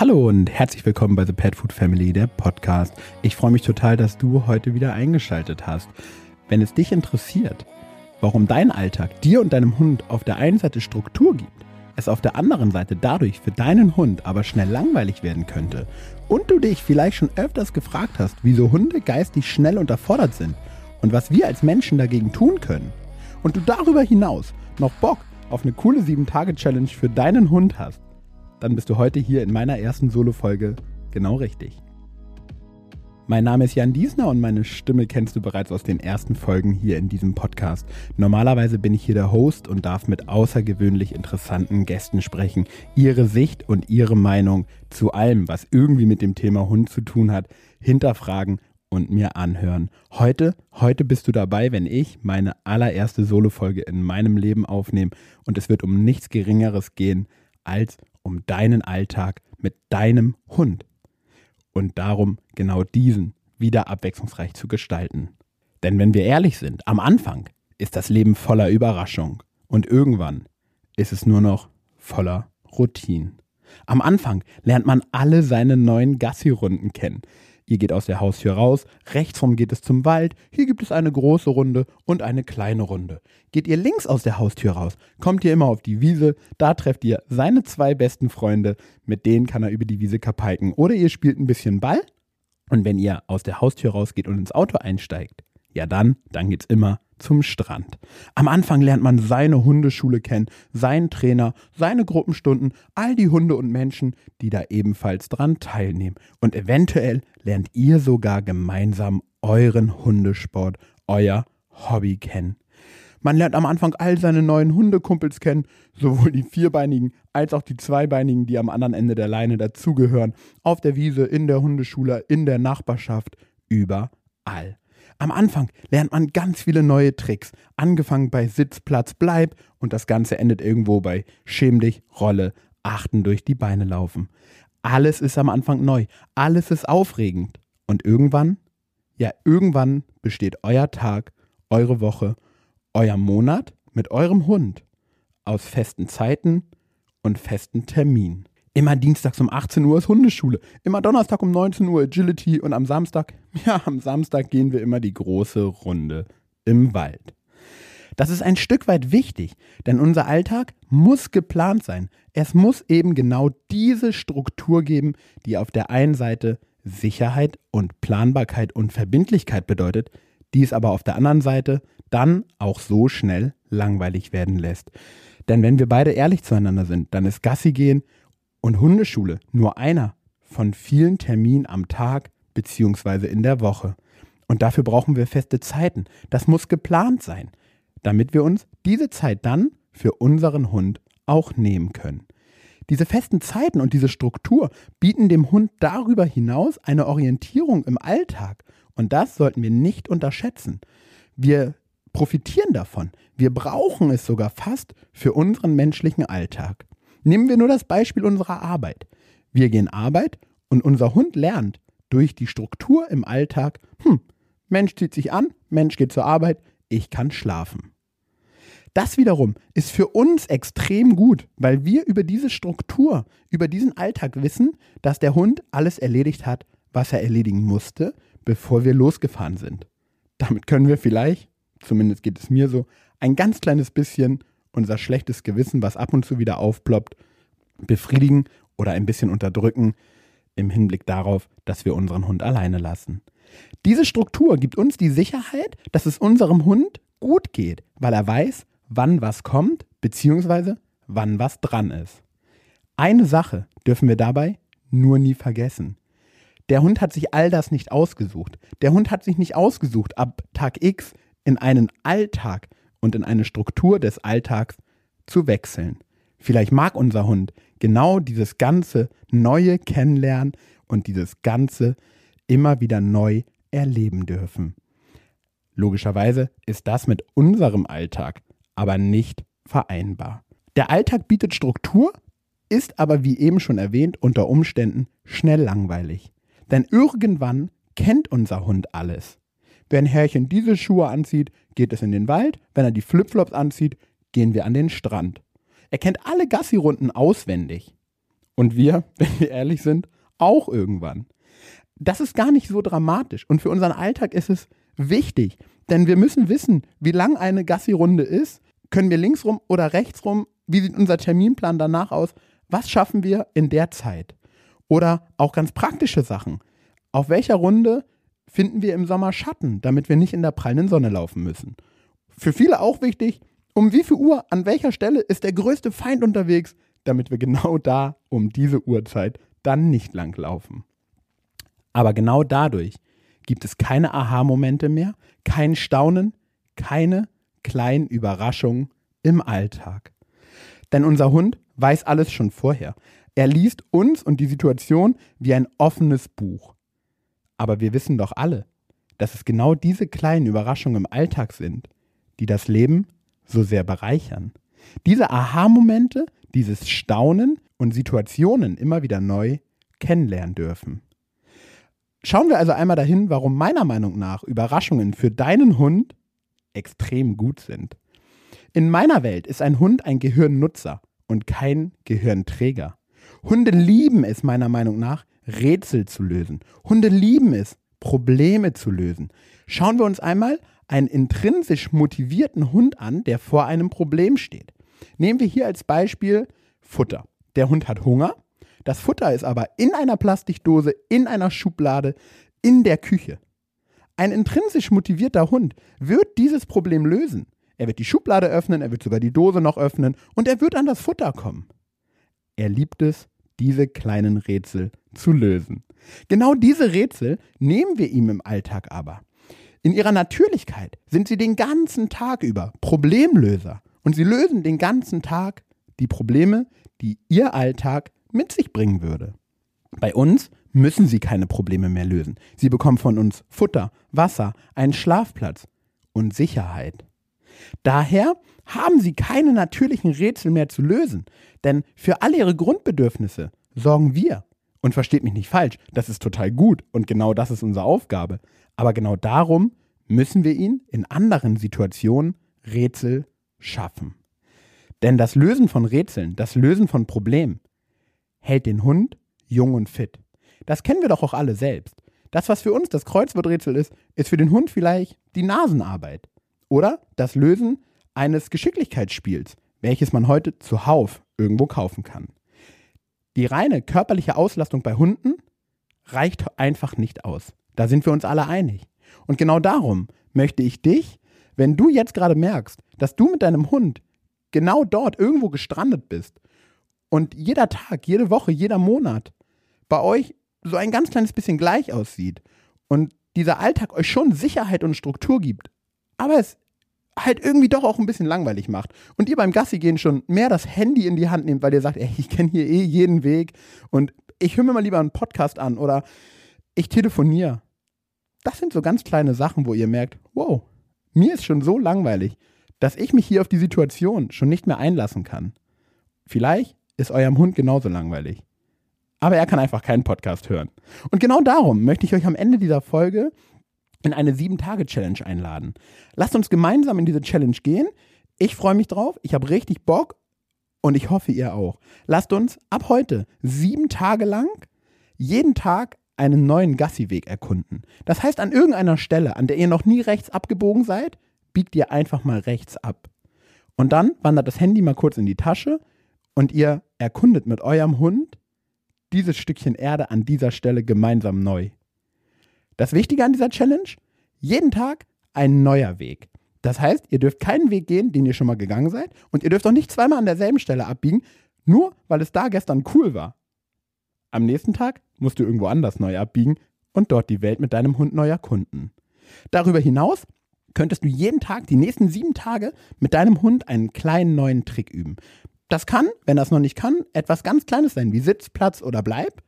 Hallo und herzlich willkommen bei The Pet Food Family, der Podcast. Ich freue mich total, dass du heute wieder eingeschaltet hast. Wenn es dich interessiert, warum dein Alltag dir und deinem Hund auf der einen Seite Struktur gibt, es auf der anderen Seite dadurch für deinen Hund aber schnell langweilig werden könnte und du dich vielleicht schon öfters gefragt hast, wieso Hunde geistig schnell unterfordert sind und was wir als Menschen dagegen tun können und du darüber hinaus noch Bock auf eine coole 7-Tage-Challenge für deinen Hund hast, dann bist du heute hier in meiner ersten Solo-Folge genau richtig. Mein Name ist Jan Diesner und meine Stimme kennst du bereits aus den ersten Folgen hier in diesem Podcast. Normalerweise bin ich hier der Host und darf mit außergewöhnlich interessanten Gästen sprechen, ihre Sicht und ihre Meinung zu allem, was irgendwie mit dem Thema Hund zu tun hat, hinterfragen und mir anhören. Heute, heute bist du dabei, wenn ich meine allererste Solo-Folge in meinem Leben aufnehme und es wird um nichts Geringeres gehen als um deinen Alltag mit deinem Hund und darum genau diesen wieder abwechslungsreich zu gestalten. Denn wenn wir ehrlich sind, am Anfang ist das Leben voller Überraschung und irgendwann ist es nur noch voller Routine. Am Anfang lernt man alle seine neuen Gassi-Runden kennen. Ihr geht aus der Haustür raus, rechtsrum geht es zum Wald, hier gibt es eine große Runde und eine kleine Runde. Geht ihr links aus der Haustür raus, kommt ihr immer auf die Wiese, da trefft ihr seine zwei besten Freunde, mit denen kann er über die Wiese kapalken. Oder ihr spielt ein bisschen Ball und wenn ihr aus der Haustür rausgeht und ins Auto einsteigt, ja dann, dann geht's immer zum Strand. Am Anfang lernt man seine Hundeschule kennen, seinen Trainer, seine Gruppenstunden, all die Hunde und Menschen, die da ebenfalls dran teilnehmen. Und eventuell lernt ihr sogar gemeinsam euren Hundesport, euer Hobby kennen. Man lernt am Anfang all seine neuen Hundekumpels kennen, sowohl die vierbeinigen als auch die zweibeinigen, die am anderen Ende der Leine dazugehören, auf der Wiese, in der Hundeschule, in der Nachbarschaft, überall. Am Anfang lernt man ganz viele neue Tricks, angefangen bei Sitz, Platz, Bleib und das Ganze endet irgendwo bei Schäm dich, Rolle, Achten durch die Beine laufen. Alles ist am Anfang neu, alles ist aufregend und irgendwann, ja irgendwann besteht euer Tag, eure Woche, euer Monat mit eurem Hund aus festen Zeiten und festen Terminen. Immer dienstags um 18 Uhr ist Hundeschule. Immer Donnerstag um 19 Uhr Agility und am Samstag, ja, am Samstag gehen wir immer die große Runde im Wald. Das ist ein Stück weit wichtig, denn unser Alltag muss geplant sein. Es muss eben genau diese Struktur geben, die auf der einen Seite Sicherheit und Planbarkeit und Verbindlichkeit bedeutet, die es aber auf der anderen Seite dann auch so schnell langweilig werden lässt. Denn wenn wir beide ehrlich zueinander sind, dann ist Gassi gehen und Hundeschule nur einer von vielen Terminen am Tag bzw. in der Woche. Und dafür brauchen wir feste Zeiten. Das muss geplant sein, damit wir uns diese Zeit dann für unseren Hund auch nehmen können. Diese festen Zeiten und diese Struktur bieten dem Hund darüber hinaus eine Orientierung im Alltag. Und das sollten wir nicht unterschätzen. Wir profitieren davon. Wir brauchen es sogar fast für unseren menschlichen Alltag. Nehmen wir nur das Beispiel unserer Arbeit. Wir gehen Arbeit und unser Hund lernt durch die Struktur im Alltag, hm, Mensch zieht sich an, Mensch geht zur Arbeit, ich kann schlafen. Das wiederum ist für uns extrem gut, weil wir über diese Struktur, über diesen Alltag wissen, dass der Hund alles erledigt hat, was er erledigen musste, bevor wir losgefahren sind. Damit können wir vielleicht, zumindest geht es mir so, ein ganz kleines bisschen unser schlechtes Gewissen, was ab und zu wieder aufploppt, befriedigen oder ein bisschen unterdrücken im Hinblick darauf, dass wir unseren Hund alleine lassen. Diese Struktur gibt uns die Sicherheit, dass es unserem Hund gut geht, weil er weiß, wann was kommt, beziehungsweise wann was dran ist. Eine Sache dürfen wir dabei nur nie vergessen. Der Hund hat sich all das nicht ausgesucht. Der Hund hat sich nicht ausgesucht, ab Tag X in einen Alltag und in eine Struktur des Alltags zu wechseln. Vielleicht mag unser Hund genau dieses ganze neue Kennenlernen und dieses ganze immer wieder neu erleben dürfen. Logischerweise ist das mit unserem Alltag aber nicht vereinbar. Der Alltag bietet Struktur, ist aber wie eben schon erwähnt unter Umständen schnell langweilig. Denn irgendwann kennt unser Hund alles. Wenn Herrchen diese Schuhe anzieht, geht es in den Wald. Wenn er die Flipflops anzieht, gehen wir an den Strand. Er kennt alle Gassi-Runden auswendig. Und wir, wenn wir ehrlich sind, auch irgendwann. Das ist gar nicht so dramatisch. Und für unseren Alltag ist es wichtig, denn wir müssen wissen, wie lang eine Gassi-Runde ist. Können wir links rum oder rechts rum? Wie sieht unser Terminplan danach aus? Was schaffen wir in der Zeit? Oder auch ganz praktische Sachen. Auf welcher Runde finden wir im Sommer Schatten, damit wir nicht in der prallen Sonne laufen müssen? Für viele auch wichtig, um wie viel Uhr, an welcher Stelle ist der größte Feind unterwegs, damit wir genau da um diese Uhrzeit dann nicht langlaufen. Aber genau dadurch gibt es keine Aha-Momente mehr, kein Staunen, keine kleinen Überraschungen im Alltag. Denn unser Hund weiß alles schon vorher. Er liest uns und die Situation wie ein offenes Buch. Aber wir wissen doch alle, dass es genau diese kleinen Überraschungen im Alltag sind, die das Leben so sehr bereichern. Diese Aha-Momente, dieses Staunen und Situationen immer wieder neu kennenlernen dürfen. Schauen wir also einmal dahin, warum meiner Meinung nach Überraschungen für deinen Hund extrem gut sind. In meiner Welt ist ein Hund ein Gehirnnutzer und kein Gehirnträger. Hunde lieben es meiner Meinung nach, Rätsel zu lösen. Hunde lieben es, Probleme zu lösen. Schauen wir uns einmal einen intrinsisch motivierten Hund an, der vor einem Problem steht. Nehmen wir hier als Beispiel Futter. Der Hund hat Hunger, das Futter ist aber in einer Plastikdose, in einer Schublade, in der Küche. Ein intrinsisch motivierter Hund wird dieses Problem lösen. Er wird die Schublade öffnen, er wird sogar die Dose noch öffnen und er wird an das Futter kommen. Er liebt es, diese kleinen Rätsel zu lösen. Genau diese Rätsel nehmen wir ihm im Alltag aber. In ihrer Natürlichkeit sind sie den ganzen Tag über Problemlöser und sie lösen den ganzen Tag die Probleme, die ihr Alltag mit sich bringen würde. Bei uns müssen sie keine Probleme mehr lösen. Sie bekommen von uns Futter, Wasser, einen Schlafplatz und Sicherheit. Daher haben sie keine natürlichen Rätsel mehr zu lösen, denn für alle ihre Grundbedürfnisse sorgen wir. Und versteht mich nicht falsch, das ist total gut und genau das ist unsere Aufgabe. Aber genau darum müssen wir ihnen in anderen Situationen Rätsel schaffen. Denn das Lösen von Rätseln, das Lösen von Problemen hält den Hund jung und fit. Das kennen wir doch auch alle selbst. Das, was für uns das Kreuzworträtsel ist, ist für den Hund vielleicht die Nasenarbeit. Oder das Lösen eines Geschicklichkeitsspiels, welches man heute zuhauf irgendwo kaufen kann. Die reine körperliche Auslastung bei Hunden reicht einfach nicht aus. Da sind wir uns alle einig. Und genau darum möchte ich dich, wenn du jetzt gerade merkst, dass du mit deinem Hund genau dort irgendwo gestrandet bist und jeder Tag, jede Woche, jeder Monat bei euch so ein ganz kleines bisschen gleich aussieht und dieser Alltag euch schon Sicherheit und Struktur gibt, aber es halt irgendwie doch auch ein bisschen langweilig macht und ihr beim Gassi gehen schon mehr das Handy in die Hand nehmt, weil ihr sagt, ey, ich kenne hier eh jeden Weg und ich höre mir mal lieber einen Podcast an oder ich telefoniere. Das sind so ganz kleine Sachen, wo ihr merkt, wow, mir ist schon so langweilig, dass ich mich hier auf die Situation schon nicht mehr einlassen kann. Vielleicht ist eurem Hund genauso langweilig. Aber er kann einfach keinen Podcast hören. Und genau darum möchte ich euch am Ende dieser Folge in eine 7-Tage-Challenge einladen. Lasst uns gemeinsam in diese Challenge gehen. Ich freue mich drauf. Ich habe richtig Bock. Und ich hoffe, ihr auch. Lasst uns ab heute sieben Tage lang jeden Tag einen neuen Gassi-Weg erkunden. Das heißt, an irgendeiner Stelle, an der ihr noch nie rechts abgebogen seid, biegt ihr einfach mal rechts ab. Und dann wandert das Handy mal kurz in die Tasche und ihr erkundet mit eurem Hund dieses Stückchen Erde an dieser Stelle gemeinsam neu. Das Wichtige an dieser Challenge? Jeden Tag ein neuer Weg. Das heißt, ihr dürft keinen Weg gehen, den ihr schon mal gegangen seid, und ihr dürft auch nicht zweimal an derselben Stelle abbiegen, nur weil es da gestern cool war. Am nächsten Tag musst du irgendwo anders neu abbiegen und dort die Welt mit deinem Hund neu erkunden. Darüber hinaus könntest du jeden Tag, die nächsten sieben Tage, mit deinem Hund einen kleinen neuen Trick üben. Das kann, wenn das noch nicht kann, etwas ganz Kleines sein, wie Sitz, Platz oder Bleib.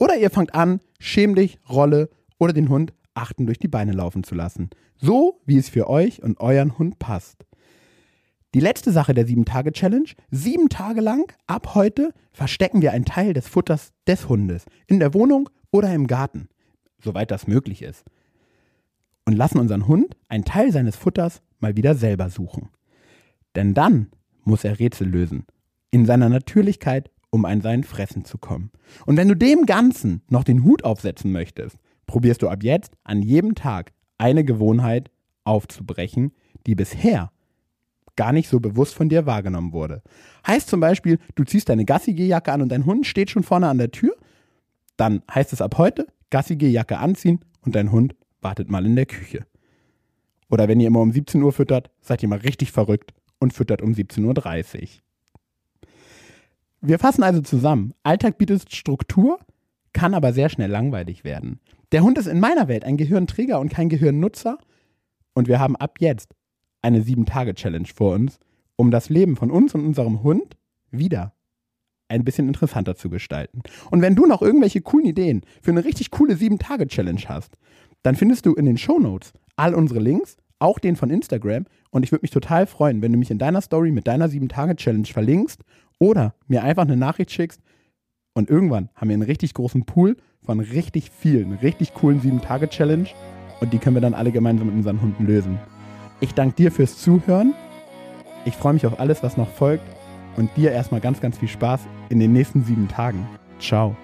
Oder ihr fangt an, schäm dich, Rolle oder den Hund achten durch die Beine laufen zu lassen. So, wie es für euch und euren Hund passt. Die letzte Sache der 7-Tage-Challenge. Sieben Tage lang, ab heute, verstecken wir einen Teil des Futters des Hundes. In der Wohnung oder im Garten. Soweit das möglich ist. Und lassen unseren Hund einen Teil seines Futters mal wieder selber suchen. Denn dann muss er Rätsel lösen in seiner Natürlichkeit um an sein Fressen zu kommen. Und wenn du dem Ganzen noch den Hut aufsetzen möchtest, probierst du ab jetzt an jedem Tag eine Gewohnheit aufzubrechen, die bisher gar nicht so bewusst von dir wahrgenommen wurde. Heißt zum Beispiel, du ziehst deine Gassi-Jacke an und dein Hund steht schon vorne an der Tür, dann heißt es ab heute, Gassi-Jacke anziehen und dein Hund wartet mal in der Küche. Oder wenn ihr immer um 17 Uhr füttert, seid ihr mal richtig verrückt und füttert um 17.30 Uhr. Wir fassen also zusammen. Alltag bietet Struktur, kann aber sehr schnell langweilig werden. Der Hund ist in meiner Welt ein Gehirnträger und kein Gehirnnutzer. Und wir haben ab jetzt eine 7-Tage-Challenge vor uns, um das Leben von uns und unserem Hund wieder ein bisschen interessanter zu gestalten. Und wenn du noch irgendwelche coolen Ideen für eine richtig coole 7-Tage-Challenge hast, dann findest du in den Show Notes all unsere Links, auch den von Instagram. Und ich würde mich total freuen, wenn du mich in deiner Story mit deiner 7-Tage-Challenge verlinkst oder mir einfach eine Nachricht schickst. Und irgendwann haben wir einen richtig großen Pool von richtig vielen, richtig coolen 7-Tage-Challenge. Und die können wir dann alle gemeinsam mit unseren Hunden lösen. Ich danke dir fürs Zuhören. Ich freue mich auf alles, was noch folgt. Und dir erstmal ganz, ganz viel Spaß in den nächsten sieben Tagen. Ciao.